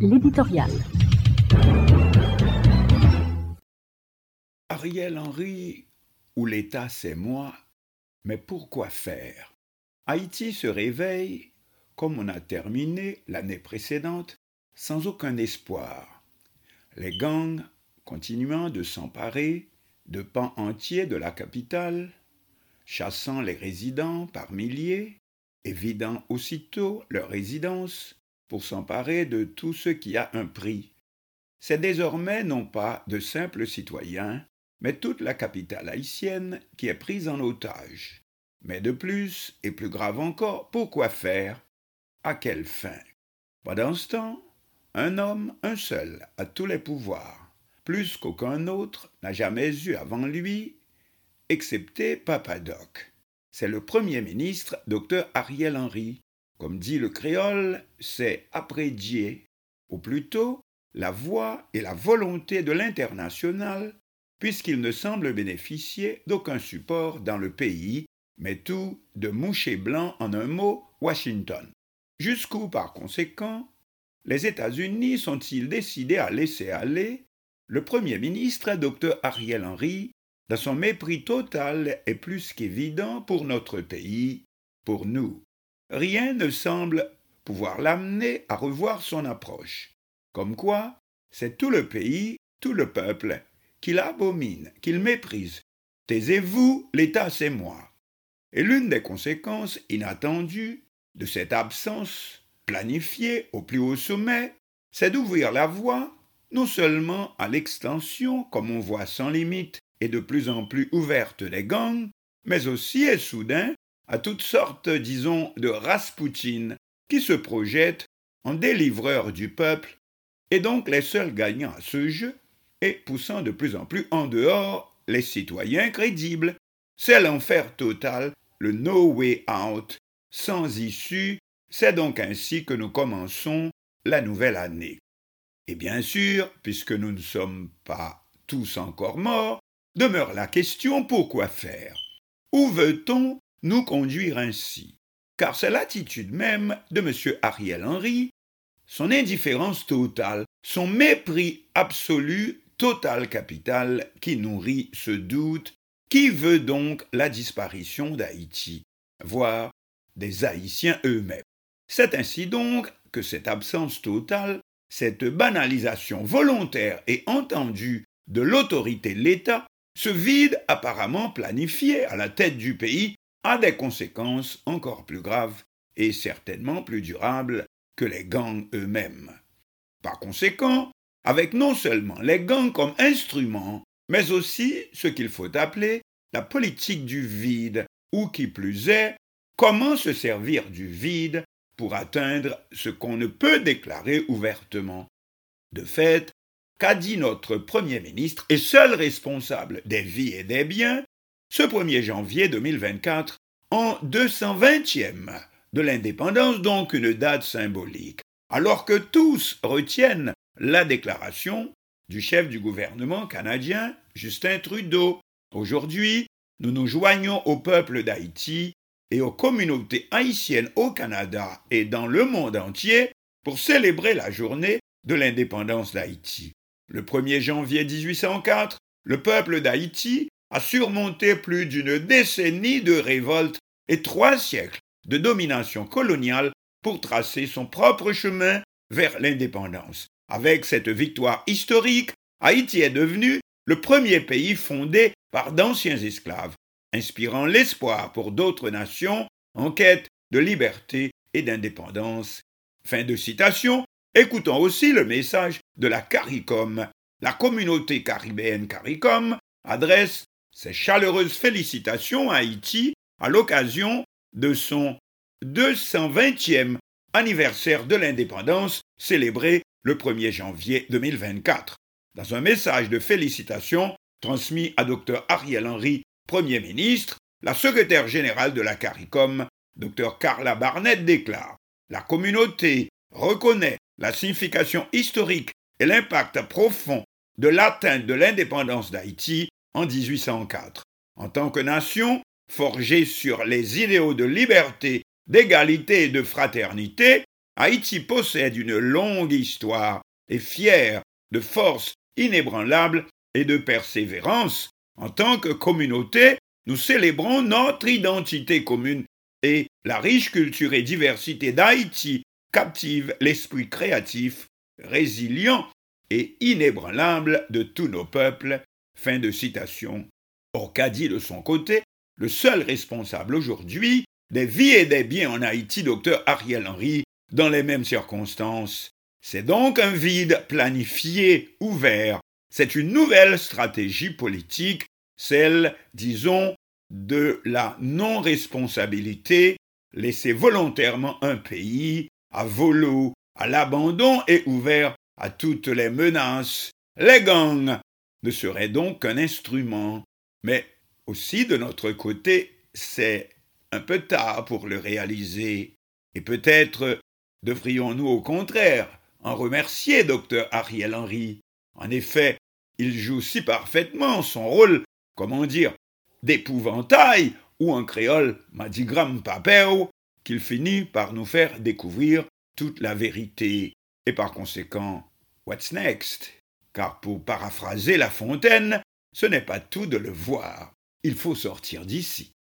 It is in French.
L'éditorial. Ariel Henry, ou l'État c'est moi, mais pourquoi faire? Haïti se réveille, comme on a terminé l'année précédente, sans aucun espoir. Les gangs continuant de s'emparer de pans entiers de la capitale, chassant les résidents par milliers et vidant aussitôt leur résidence pour s'emparer de tout ce qui a un prix. C'est désormais non pas de simples citoyens, mais toute la capitale haïtienne qui est prise en otage. Mais de plus, et plus grave encore, pourquoi faire? À quelle fin? Pendant ce temps, un homme, un seul, a tous les pouvoirs, plus qu'aucun autre n'a jamais eu avant lui, excepté Papadoc. C'est le Premier ministre, docteur Ariel Henry. Comme dit le créole, c'est Dieu, ou plutôt la voix et la volonté de l'international, puisqu'il ne semble bénéficier d'aucun support dans le pays, mais tout de moucher blanc en un mot, Washington. Jusqu'où, par conséquent, les États-Unis sont-ils décidés à laisser aller le Premier ministre, Dr Ariel Henry, dans son mépris total et plus qu'évident pour notre pays, pour nous? Rien ne semble pouvoir l'amener à revoir son approche. Comme quoi, c'est tout le pays, tout le peuple, qu'il abomine, qu'il méprise. Taisez-vous, l'État c'est moi. Et l'une des conséquences inattendues de cette absence planifiée au plus haut sommet, c'est d'ouvrir la voie non seulement à l'extension, comme on voit sans limite et de plus en plus ouverte des gangs, mais aussi et soudain à toutes sortes, disons, de Raspoutine qui se projettent en délivreurs du peuple et donc les seuls gagnants à ce jeu et poussant de plus en plus en dehors les citoyens crédibles. C'est l'enfer total, le no way out, sans issue. C'est donc ainsi que nous commençons la nouvelle année. Et bien sûr, puisque nous ne sommes pas tous encore morts, demeure la question pourquoi faire? Où veut-on nous conduire ainsi Car c'est l'attitude même de M. Ariel Henry, son indifférence totale, son mépris absolu, total capital, qui nourrit ce doute, qui veut donc la disparition d'Haïti, voire des Haïtiens eux-mêmes. C'est ainsi donc que cette absence totale cette banalisation volontaire et entendue de l'autorité de l'État, ce vide apparemment planifié à la tête du pays, a des conséquences encore plus graves et certainement plus durables que les gangs eux-mêmes. Par conséquent, avec non seulement les gangs comme instrument, mais aussi ce qu'il faut appeler la politique du vide, ou qui plus est, comment se servir du vide pour atteindre ce qu'on ne peut déclarer ouvertement. De fait, qu'a dit notre Premier ministre et seul responsable des vies et des biens ce 1er janvier 2024 en 220e de l'indépendance, donc une date symbolique, alors que tous retiennent la déclaration du chef du gouvernement canadien, Justin Trudeau. Aujourd'hui, nous nous joignons au peuple d'Haïti et aux communautés haïtiennes au Canada et dans le monde entier pour célébrer la journée de l'indépendance d'Haïti. Le 1er janvier 1804, le peuple d'Haïti a surmonté plus d'une décennie de révoltes et trois siècles de domination coloniale pour tracer son propre chemin vers l'indépendance. Avec cette victoire historique, Haïti est devenu le premier pays fondé par d'anciens esclaves inspirant l'espoir pour d'autres nations en quête de liberté et d'indépendance. Fin de citation. Écoutons aussi le message de la CARICOM. La communauté caribéenne CARICOM adresse ses chaleureuses félicitations à Haïti à l'occasion de son 220e anniversaire de l'indépendance célébré le 1er janvier 2024. Dans un message de félicitations transmis à Dr Ariel Henry Premier ministre, la secrétaire générale de la CARICOM, Dr Carla Barnett, déclare La communauté reconnaît la signification historique et l'impact profond de l'atteinte de l'indépendance d'Haïti en 1804. En tant que nation, forgée sur les idéaux de liberté, d'égalité et de fraternité, Haïti possède une longue histoire et fière de force inébranlable et de persévérance. En tant que communauté, nous célébrons notre identité commune et la riche culture et diversité d'Haïti captive l'esprit créatif, résilient et inébranlable de tous nos peuples. Fin de citation. Orcadie, de son côté, le seul responsable aujourd'hui des vies et des biens en Haïti, docteur Ariel Henry, dans les mêmes circonstances. C'est donc un vide planifié, ouvert. C'est une nouvelle stratégie politique, celle, disons, de la non-responsabilité, laisser volontairement un pays à volo, à l'abandon et ouvert à toutes les menaces. Les gangs ne seraient donc qu'un instrument. Mais aussi de notre côté, c'est un peu tard pour le réaliser. Et peut-être devrions-nous au contraire en remercier docteur Ariel Henry. En effet, il joue si parfaitement son rôle, comment dire, d'épouvantail, ou en créole, madigram papeo, qu'il finit par nous faire découvrir toute la vérité. Et par conséquent, what's next? Car pour paraphraser La Fontaine, ce n'est pas tout de le voir, il faut sortir d'ici.